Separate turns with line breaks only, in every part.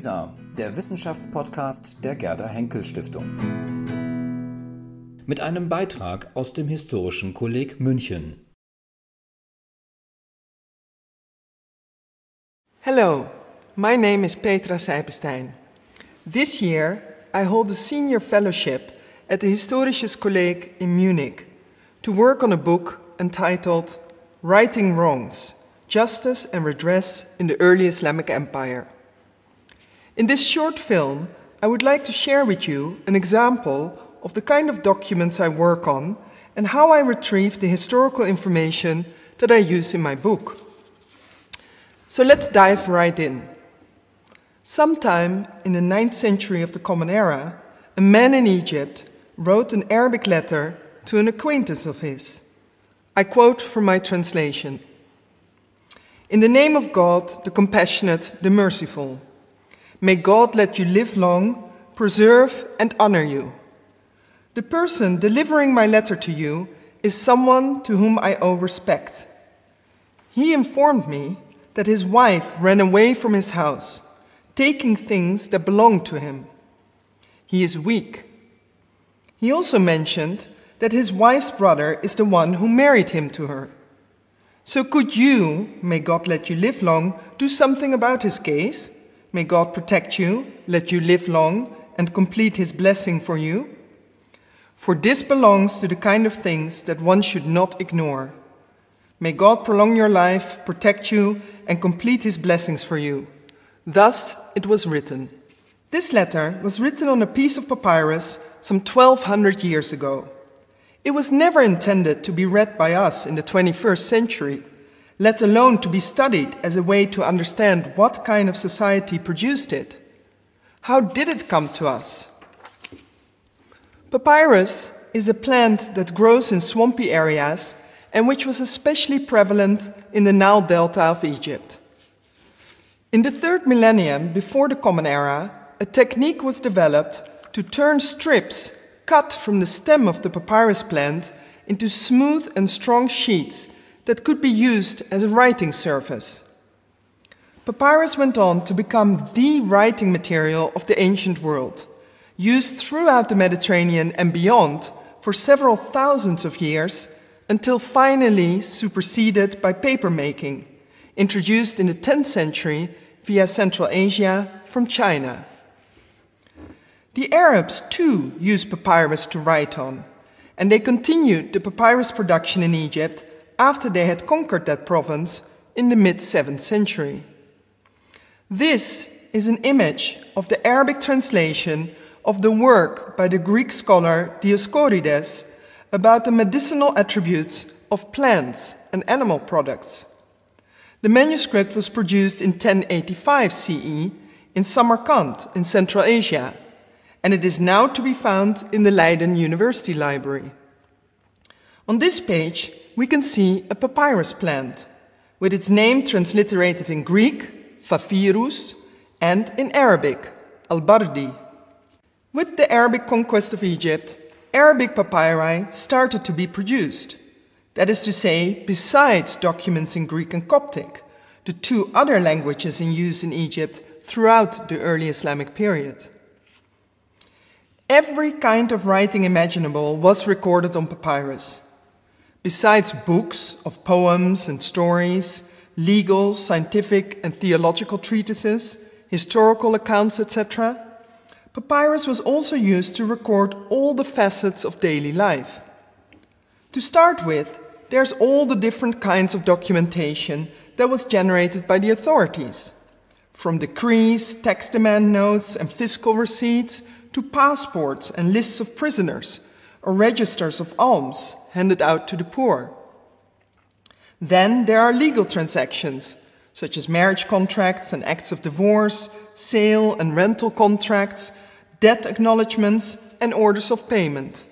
WISA, der Wissenschaftspodcast der Gerda Henkel Stiftung. Mit einem Beitrag aus dem Historischen Kolleg München.
Hello, my name is Petra Seipenstein. This year I hold a senior fellowship at the Historisches Kolleg in Munich to work on a book entitled Righting Wrongs Justice and Redress in the Early Islamic Empire. In this short film, I would like to share with you an example of the kind of documents I work on and how I retrieve the historical information that I use in my book. So let's dive right in. Sometime in the 9th century of the Common Era, a man in Egypt wrote an Arabic letter to an acquaintance of his. I quote from my translation In the name of God, the compassionate, the merciful, may God let you live long, preserve, and honor you. The person delivering my letter to you is someone to whom I owe respect. He informed me that his wife ran away from his house, taking things that belonged to him. He is weak. He also mentioned that his wife's brother is the one who married him to her. So could you, may God let you live long, do something about his case? May God protect you, let you live long, and complete his blessing for you? For this belongs to the kind of things that one should not ignore. May God prolong your life, protect you, and complete his blessings for you. Thus it was written. This letter was written on a piece of papyrus some 1200 years ago. It was never intended to be read by us in the 21st century, let alone to be studied as a way to understand what kind of society produced it. How did it come to us? Papyrus is a plant that grows in swampy areas and which was especially prevalent in the Nile Delta of Egypt. In the third millennium before the Common Era, a technique was developed to turn strips cut from the stem of the papyrus plant into smooth and strong sheets that could be used as a writing surface. Papyrus went on to become the writing material of the ancient world, used throughout the Mediterranean and beyond for several thousands of years until finally superseded by papermaking, introduced in the 10th century via Central Asia from China. The Arabs too used papyrus to write on, and they continued the papyrus production in Egypt after they had conquered that province in the mid 7th century. This is an image of the Arabic translation of the work by the Greek scholar Dioscorides about the medicinal attributes of plants and animal products. The manuscript was produced in 1085 CE in Samarkand in Central Asia and it is now to be found in the Leiden University Library. On this page, we can see a papyrus plant, with its name transliterated in Greek, Papyrus, and in Arabic, Al-Bardi. With the Arabic conquest of Egypt, Arabic papyri started to be produced. That is to say, besides documents in Greek and Coptic, the two other languages in use in Egypt throughout the early Islamic period. Every kind of writing imaginable was recorded on papyrus. Besides books of poems and stories, legal, scientific, and theological treatises, historical accounts, etc., papyrus was also used to record all the facets of daily life. To start with, there's all the different kinds of documentation that was generated by the authorities, from decrees, tax demand notes, and fiscal receipts to passports and lists of prisoners or registers of alms handed out to the poor. Then there are legal transactions, such as marriage contracts and acts of divorce, sale and rental contracts, debt acknowledgements, and orders of payment.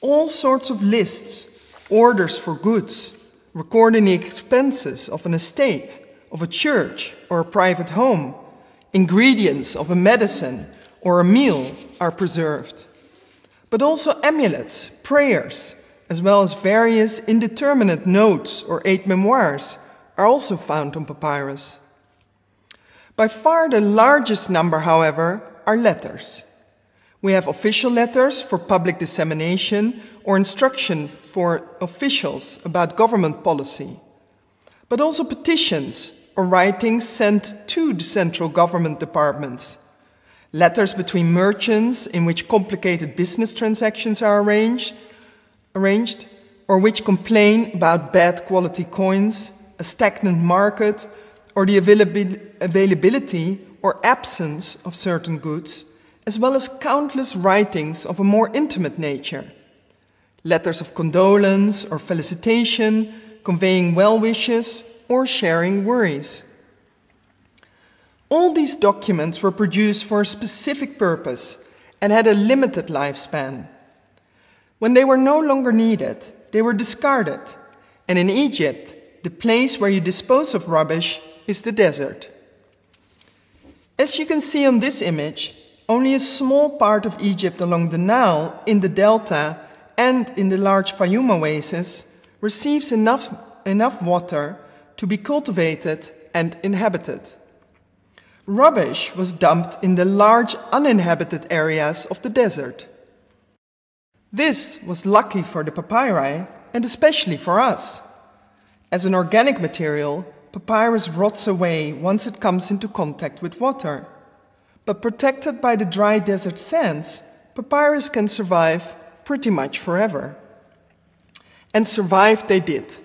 All sorts of lists, orders for goods, recording the expenses of an estate, of a church, or a private home, ingredients of a medicine, or a meal are preserved, but also amulets, prayers, as well as various indeterminate notes or aide memoirs are also found on papyrus. By far the largest number, however, are letters. We have official letters for public dissemination or instruction for officials about government policy, but also petitions or writings sent to the central government departments, letters between merchants in which complicated business transactions are arranged, arranged or which complain about bad quality coins, a stagnant market, or the availability or absence of certain goods, as well as countless writings of a more intimate nature. Letters of condolence or felicitation, conveying well wishes or sharing worries. All these documents were produced for a specific purpose and had a limited lifespan. When they were no longer needed, they were discarded, and in Egypt, the place where you dispose of rubbish is the desert. As you can see on this image, only a small part of Egypt along the Nile, in the delta, and in the large Fayum oasis receives enough, enough water to be cultivated and inhabited. Rubbish was dumped in the large uninhabited areas of the desert. This was lucky for the papyri and especially for us. As an organic material, papyrus rots away once it comes into contact with water. But protected by the dry desert sands, papyrus can survive pretty much forever. And survive they did.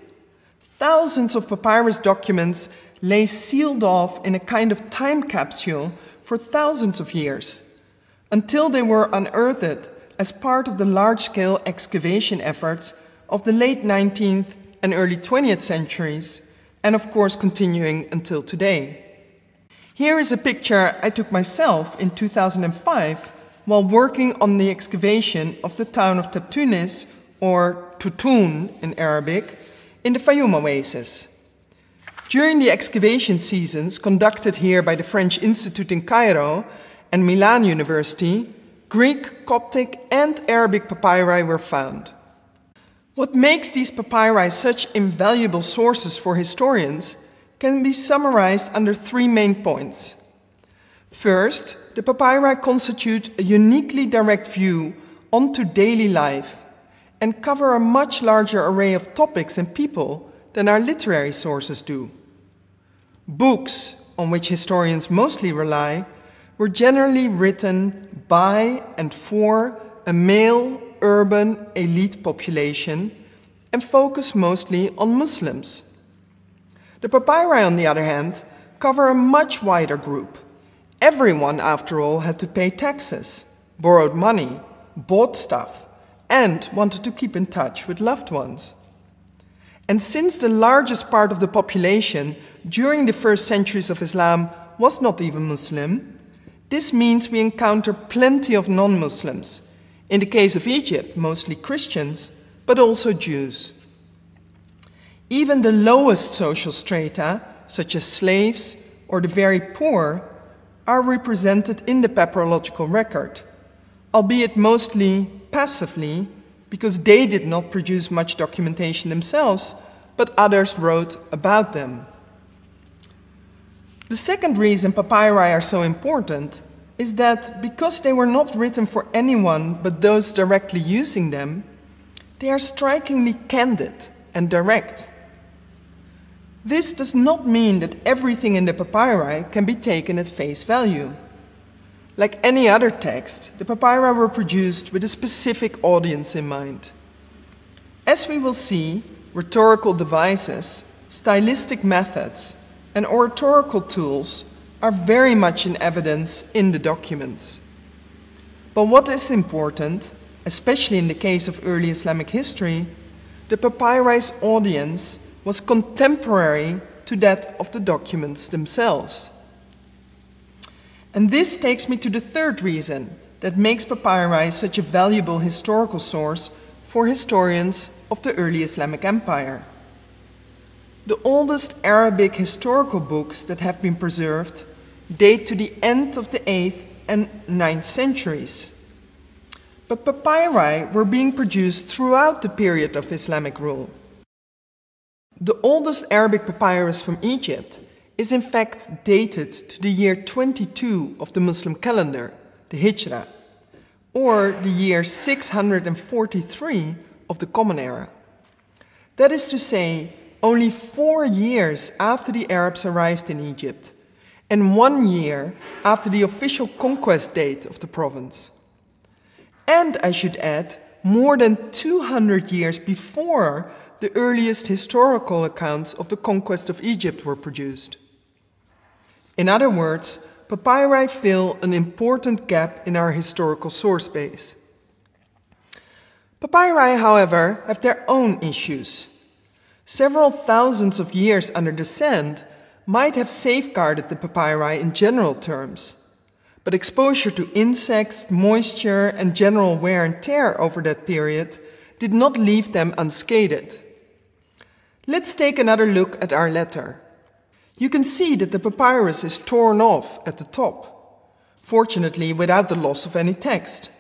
Thousands of papyrus documents lay sealed off in a kind of time capsule for thousands of years, until they were unearthed as part of the large scale excavation efforts of the late 19th and early 20th centuries, and of course continuing until today. Here is a picture I took myself in 2005 while working on the excavation of the town of Tabtunis, or Tutun in Arabic, in the Fayum oasis. During the excavation seasons conducted here by the French Institute in Cairo and Milan University, Greek, Coptic, and Arabic papyri were found. What makes these papyri such invaluable sources for historians can be summarized under three main points. First, the papyri constitute a uniquely direct view onto daily life and cover a much larger array of topics and people than our literary sources do. Books, on which historians mostly rely, were generally written by and for a male urban elite population and focus mostly on Muslims. The papyri, on the other hand, cover a much wider group. Everyone, after all, had to pay taxes, borrowed money, bought stuff, and wanted to keep in touch with loved ones. And since the largest part of the population during the first centuries of Islam was not even Muslim, this means we encounter plenty of non Muslims. In the case of Egypt, mostly Christians, but also Jews. Even the lowest social strata, such as slaves or the very poor, are represented in the papyrological record, albeit mostly passively, because they did not produce much documentation themselves, but others wrote about them. The second reason papyri are so important is that because they were not written for anyone but those directly using them, they are strikingly candid and direct. This does not mean that everything in the papyri can be taken at face value. Like any other text, the papyri were produced with a specific audience in mind. As we will see, rhetorical devices, stylistic methods, and oratorical tools are very much in evidence in the documents. But what is important, especially in the case of early Islamic history, the papyri's audience was contemporary to that of the documents themselves. And this takes me to the third reason that makes papyri such a valuable historical source for historians of the early Islamic Empire. The oldest Arabic historical books that have been preserved date to the end of the 8th and 9th centuries. But papyri were being produced throughout the period of Islamic rule. The oldest Arabic papyrus from Egypt is in fact dated to the year 22 of the Muslim calendar, the Hijra, or the year 643 of the Common Era. That is to say, only four years after the Arabs arrived in Egypt, and one year after the official conquest date of the province. And I should add, more than 200 years before the earliest historical accounts of the conquest of Egypt were produced. In other words, papyri fill an important gap in our historical source base. Papyri, however, have their own issues. Several thousands of years under the sand might have safeguarded the papyri in general terms, but exposure to insects, moisture, and general wear and tear over that period did not leave them unscathed. Let's take another look at our letter. You can see that the papyrus is torn off at the top, fortunately without the loss of any text.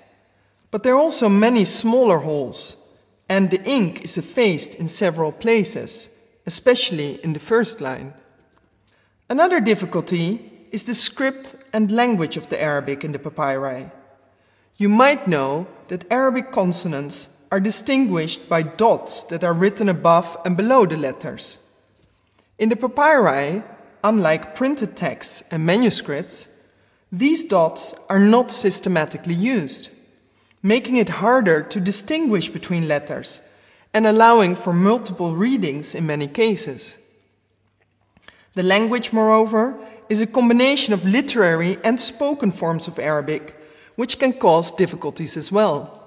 But there are also many smaller holes, and the ink is effaced in several places, especially in the first line. Another difficulty is the script and language of the Arabic in the papyri. You might know that Arabic consonants are distinguished by dots that are written above and below the letters. In the papyri, unlike printed texts and manuscripts, these dots are not systematically used, making it harder to distinguish between letters and allowing for multiple readings in many cases. The language, moreover, is a combination of literary and spoken forms of Arabic, which can cause difficulties as well.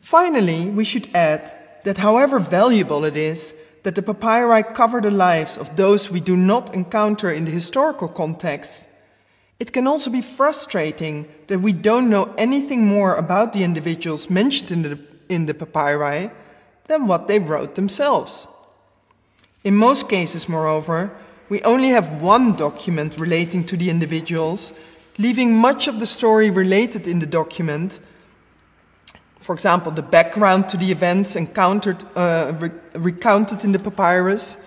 Finally, we should add that however valuable it is that the papyri cover the lives of those we do not encounter in the historical context, it can also be frustrating that we don't know anything more about the individuals mentioned in the, in the papyri than what they wrote themselves. In most cases, moreover, we only have one document relating to the individuals, leaving much of the story related in the document for example, the background to the events encountered, uh, re recounted in the papyrus,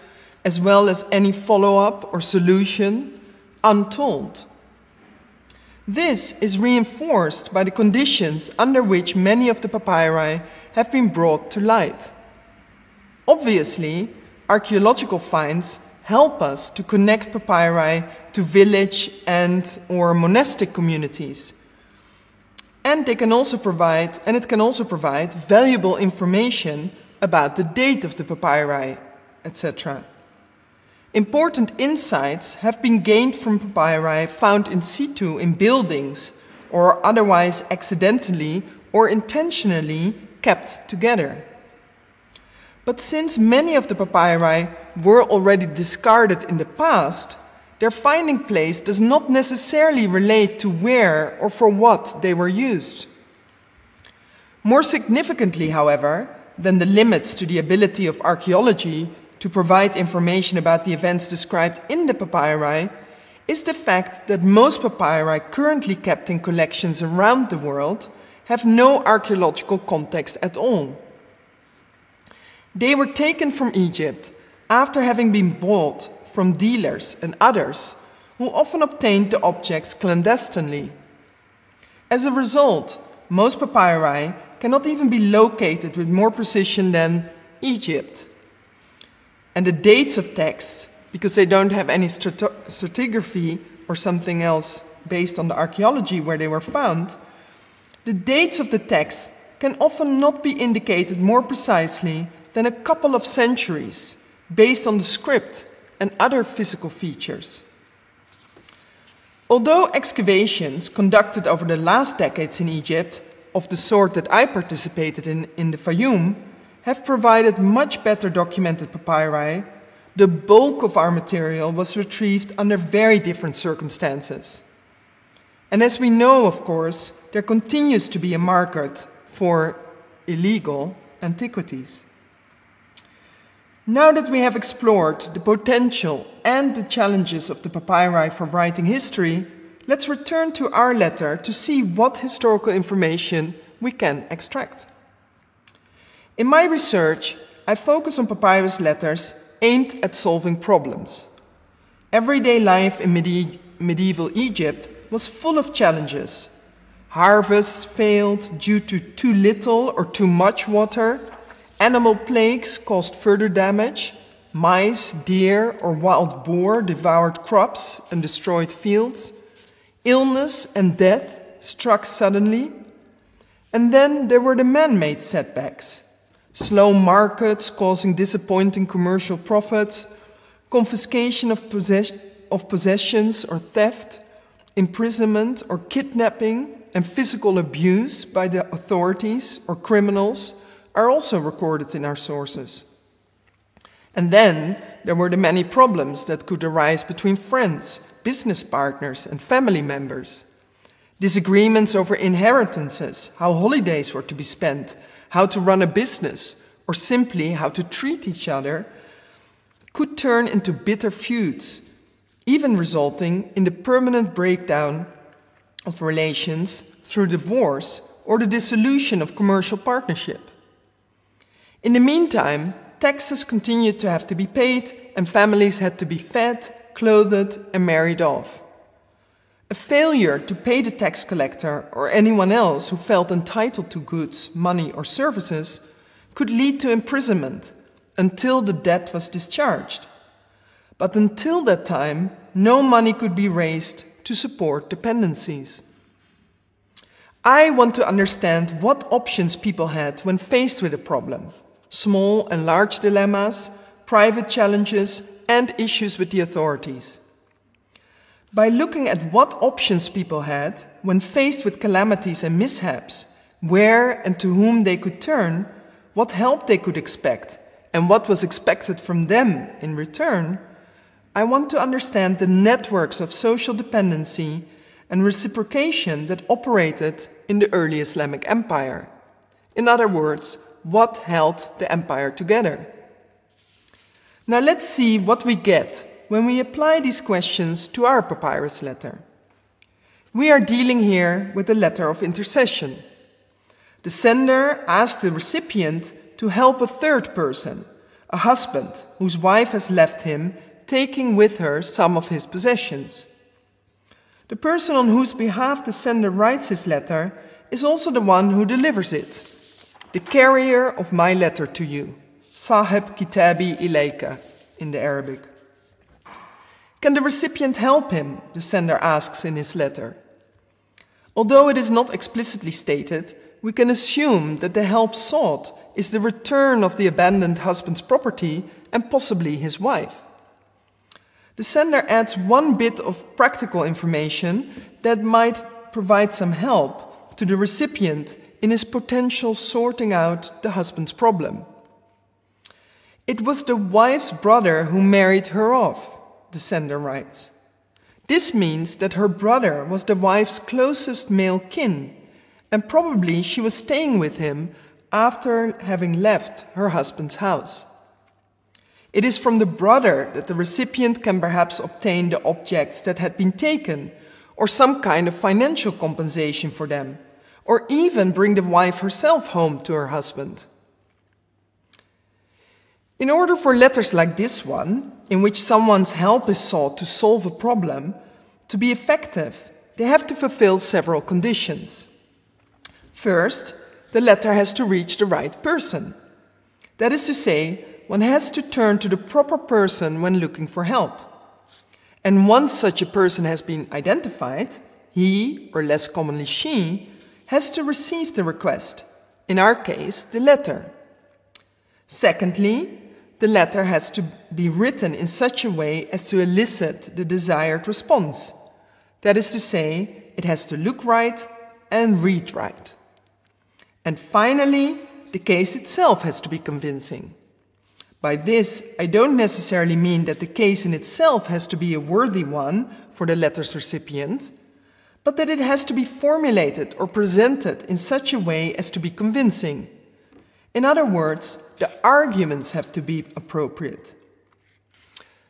as well as any follow up or solution, untold. This is reinforced by the conditions under which many of the papyri have been brought to light. Obviously, archaeological finds help us to connect papyri to village and or monastic communities and they can also provide, and it can also provide valuable information about the date of the papyri, etc. Important insights have been gained from papyri found in situ in buildings or otherwise accidentally or intentionally kept together. But since many of the papyri were already discarded in the past, their finding place does not necessarily relate to where or for what they were used. More significantly, however, than the limits to the ability of archaeology to provide information about the events described in the papyri is the fact that most papyri currently kept in collections around the world have no archaeological context at all. They were taken from Egypt after having been bought from dealers and others who often obtained the objects clandestinely. As a result, most papyri cannot even be located with more precision than Egypt. And the dates of texts, because they don't have any stratigraphy or something else based on the archaeology where they were found, the dates of the texts can often not be indicated more precisely than a couple of centuries based on the script and other physical features. Although excavations conducted over the last decades in Egypt, of the sort that I participated in in the Fayum, have provided much better documented papyri, the bulk of our material was retrieved under very different circumstances. And as we know, of course, there continues to be a market for illegal antiquities. Now that we have explored the potential and the challenges of the papyri for writing history, let's return to our letter to see what historical information we can extract. In my research, I focus on papyrus letters aimed at solving problems, Everyday life in medi- medieval Egypt was full of challenges. Harvests failed due to too little or too much water. Animal plagues caused further damage. Mice, deer, or wild boar devoured crops and destroyed fields. Illness and death struck suddenly. And then there were the man made setbacks slow markets causing disappointing commercial profits, confiscation of, of possessions or theft, imprisonment or kidnapping, and physical abuse by the authorities or criminals are also recorded in our sources. And then there were the many problems that could arise between friends, business partners, and family members. Disagreements over inheritances, how holidays were to be spent, how to run a business, or simply how to treat each other could turn into bitter feuds, even resulting in the permanent breakdown of relations through divorce or the dissolution of commercial partnership. In the meantime, taxes continued to have to be paid and families had to be fed, clothed, and married off. A failure to pay the tax collector or anyone else who felt entitled to goods, money, or services could lead to imprisonment until the debt was discharged. But until that time, no money could be raised to support dependencies. I want to understand what options people had when faced with a problem small and large dilemmas, private challenges, and issues with the authorities. By looking at what options people had when faced with calamities and mishaps, where and to whom they could turn, what help they could expect, and what was expected from them in return, I want to understand the networks of social dependency and reciprocation that operated in the early Islamic empire. In other words, what held the empire together. Now let's see what we get when we apply these questions to our papyrus letter. We are dealing here with a letter of intercession. The sender asks the recipient to help a third person, a husband whose wife has left him, taking with her some of his possessions. The person on whose behalf the sender writes his letter is also the one who delivers it, the carrier of my letter to you, Sahib Kitabi Ilayka in the Arabic. Can the recipient help him? The sender asks in his letter. Although it is not explicitly stated, we can assume that the help sought is the return of the abandoned husband's property and possibly his wife. The sender adds one bit of practical information that might provide some help to the recipient in his potential sorting out the husband's problem. It was the wife's brother who married her off the sender writes. This means that her brother was the wife's closest male kin, and probably she was staying with him after having left her husband's house. It is from the brother that the recipient can perhaps obtain the objects that had been taken, or some kind of financial compensation for them, or even bring the wife herself home to her husband. In order for letters like this one, in which someone's help is sought to solve a problem, to be effective, they have to fulfill several conditions. First, the letter has to reach the right person. That is to say, one has to turn to the proper person when looking for help. And once such a person has been identified, he, or less commonly she, has to receive the request, in our case, the letter. Secondly, the letter has to be written in such a way as to elicit the desired response. That is to say, it has to look right and read right. And finally, the case itself has to be convincing. By this, I don't necessarily mean that the case in itself has to be a worthy one for the letter's recipient, but that it has to be formulated or presented in such a way as to be convincing in other words, the arguments have to be appropriate.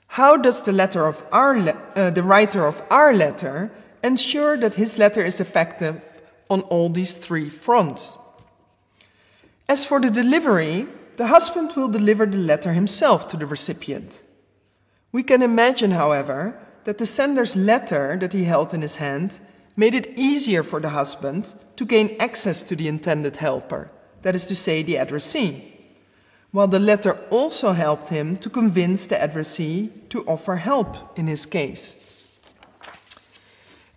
How does the, letter of our uh, the writer of our letter ensure that his letter is effective on all these three fronts? As for the delivery, the husband will deliver the letter himself to the recipient. We can imagine, however, that the sender's letter that he held in his hand made it easier for the husband to gain access to the intended helper, that is to say, the addressee, while the letter also helped him to convince the addressee to offer help in his case.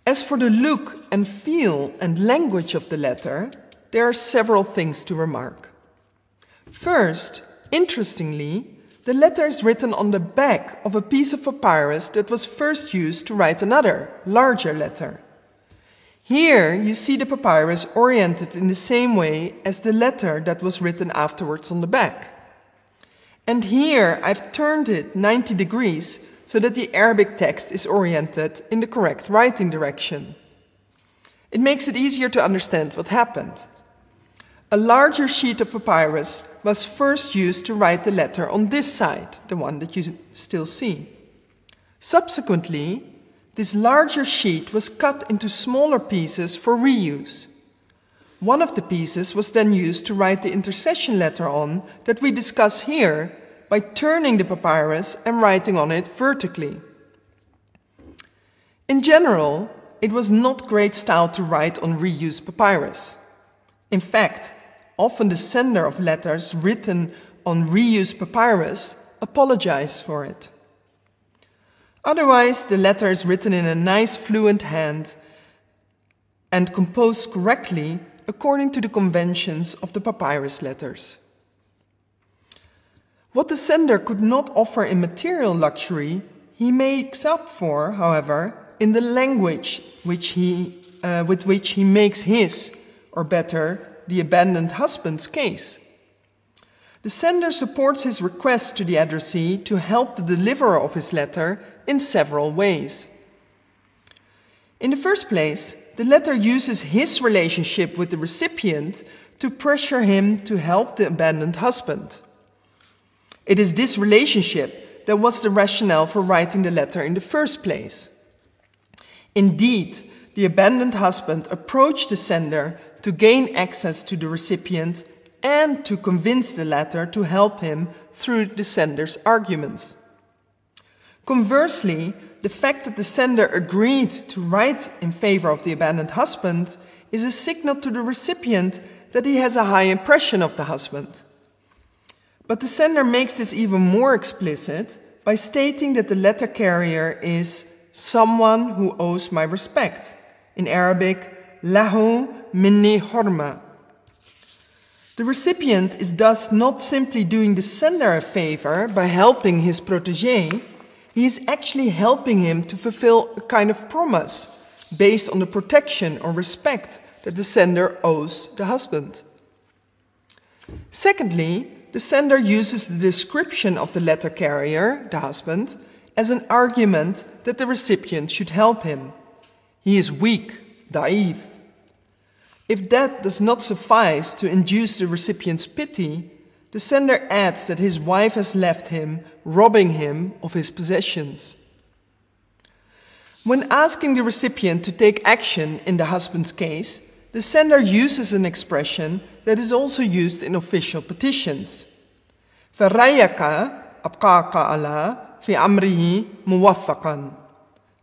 As for the look and feel and language of the letter, there are several things to remark. First, interestingly, the letter is written on the back of a piece of papyrus that was first used to write another, larger letter. Here you see the papyrus oriented in the same way as the letter that was written afterwards on the back. And here I've turned it 90 degrees so that the Arabic text is oriented in the correct writing direction. It makes it easier to understand what happened. A larger sheet of papyrus was first used to write the letter on this side, the one that you still see. Subsequently, this larger sheet was cut into smaller pieces for reuse. One of the pieces was then used to write the intercession letter on that we discuss here by turning the papyrus and writing on it vertically. In general, it was not great style to write on reused papyrus. In fact, often the sender of letters written on reused papyrus apologized for it. Otherwise, the letter is written in a nice fluent hand and composed correctly according to the conventions of the papyrus letters. What the sender could not offer in material luxury, he makes up for, however, in the language which he, uh, with which he makes his, or better, the abandoned husband's case. The sender supports his request to the addressee to help the deliverer of his letter in several ways. In the first place, the letter uses his relationship with the recipient to pressure him to help the abandoned husband. It is this relationship that was the rationale for writing the letter in the first place. Indeed, the abandoned husband approached the sender to gain access to the recipient and to convince the latter to help him through the sender's arguments. Conversely, the fact that the sender agreed to write in favor of the abandoned husband is a signal to the recipient that he has a high impression of the husband. But the sender makes this even more explicit by stating that the letter carrier is someone who owes my respect. In Arabic, lahu minni. The recipient is thus not simply doing the sender a favor by helping his protege, he is actually helping him to fulfill a kind of promise based on the protection or respect that the sender owes the husband. Secondly, the sender uses the description of the letter carrier, the husband, as an argument that the recipient should help him. He is weak, da'if, if that does not suffice to induce the recipient's pity, the sender adds that his wife has left him, robbing him of his possessions. When asking the recipient to take action in the husband's case, the sender uses an expression that is also used in official petitions. فَرَيَّكَ أَبْقَاكَ عَلَى فِي أَمْرِهِ مُوَفَّقًا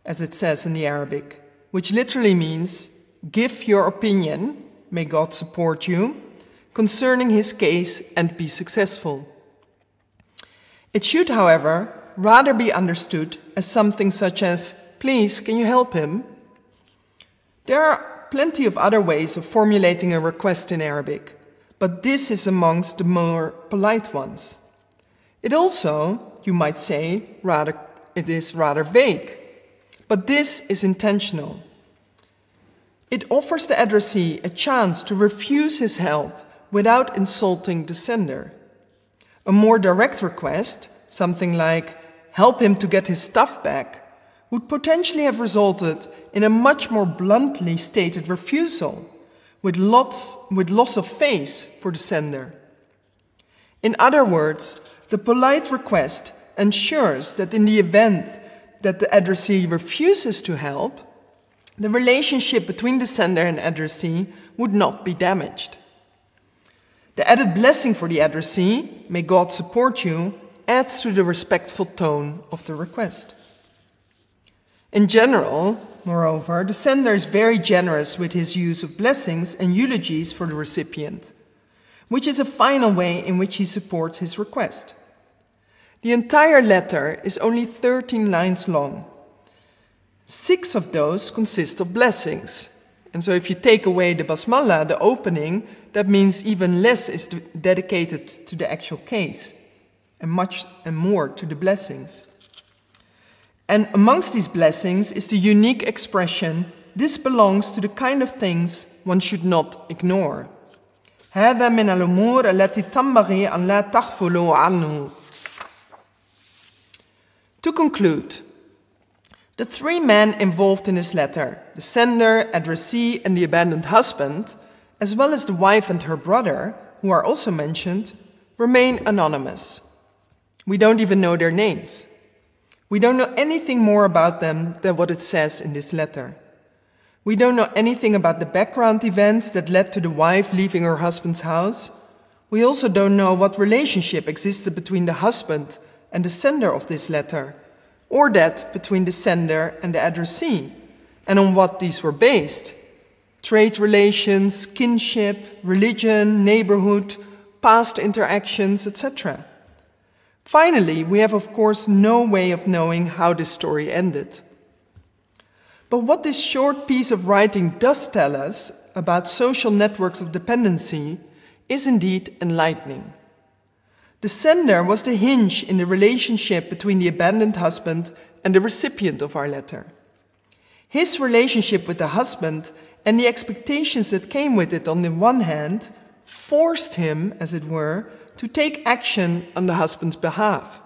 as it says in the Arabic, which literally means give your opinion, may God support you, concerning his case and be successful. It should, however, rather be understood as something such as, please, can you help him? There are plenty of other ways of formulating a request in Arabic, but this is amongst the more polite ones. It also, you might say, rather, it is rather vague, but this is intentional. It offers the addressee a chance to refuse his help without insulting the sender. A more direct request, something like, help him to get his stuff back, would potentially have resulted in a much more bluntly stated refusal, with, lots, with loss of face for the sender. In other words, the polite request ensures that in the event that the addressee refuses to help, the relationship between the sender and addressee would not be damaged. The added blessing for the addressee, may God support you, adds to the respectful tone of the request. In general, moreover, the sender is very generous with his use of blessings and eulogies for the recipient, which is a final way in which he supports his request. The entire letter is only 13 lines long Six of those consist of blessings. And so if you take away the basmala, the opening, that means even less is dedicated to the actual case and much and more to the blessings. And amongst these blessings is the unique expression this belongs to the kind of things one should not ignore. هذا من الأمور التي تنبغي أن لا تغفلوا عنه. To conclude, the three men involved in this letter, the sender, addressee, and the abandoned husband, as well as the wife and her brother, who are also mentioned, remain anonymous. We don't even know their names. We don't know anything more about them than what it says in this letter. We don't know anything about the background events that led to the wife leaving her husband's house. We also don't know what relationship existed between the husband and the sender of this letter, or that between the sender and the addressee, and on what these were based trade relations, kinship, religion, neighborhood, past interactions, etc. Finally, we have, of course, no way of knowing how this story ended. But what this short piece of writing does tell us about social networks of dependency is indeed enlightening. The sender was the hinge in the relationship between the abandoned husband and the recipient of our letter. His relationship with the husband and the expectations that came with it on the one hand forced him, as it were, to take action on the husband's behalf.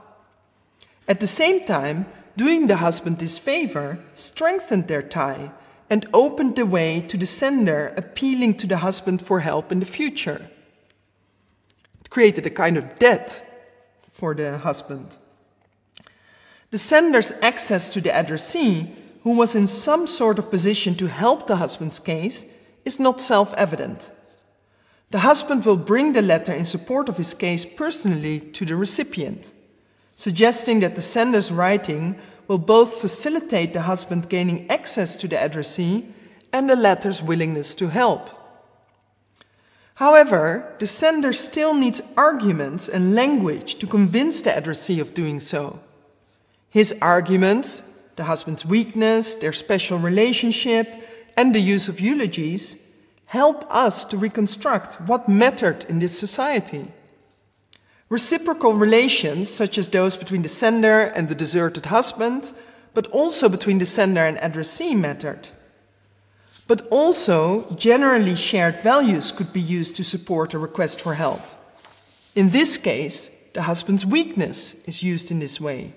At the same time, doing the husband this favor strengthened their tie and opened the way to the sender appealing to the husband for help in the future. Created a kind of debt for the husband. The sender's access to the addressee, who was in some sort of position to help the husband's case, is not self evident. The husband will bring the letter in support of his case personally to the recipient, suggesting that the sender's writing will both facilitate the husband gaining access to the addressee and the letter's willingness to help. However, the sender still needs arguments and language to convince the addressee of doing so. His arguments, the husband's weakness, their special relationship, and the use of eulogies, help us to reconstruct what mattered in this society. Reciprocal relations, such as those between the sender and the deserted husband, but also between the sender and addressee, mattered. But also, generally shared values could be used to support a request for help. In this case, the husband's weakness is used in this way.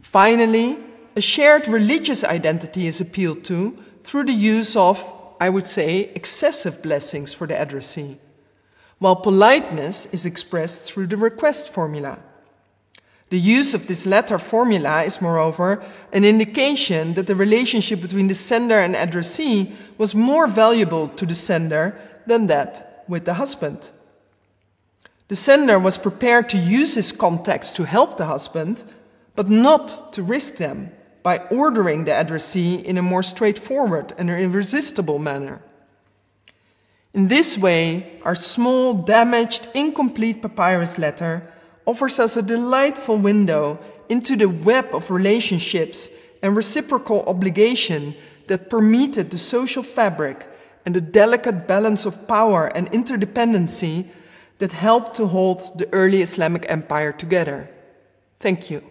Finally, a shared religious identity is appealed to through the use of I would say, excessive blessings for the addressee, while politeness is expressed through the request formula. The use of this latter formula is, moreover, an indication that the relationship between the sender and addressee was more valuable to the sender than that with the husband. The sender was prepared to use his contacts to help the husband, but not to risk them by ordering the addressee in a more straightforward and irresistible manner. In this way, our small, damaged, incomplete papyrus letter offers us a delightful window into the web of relationships and reciprocal obligation that permeated the social fabric and the delicate balance of power and interdependency that helped to hold the early Islamic empire together. Thank you.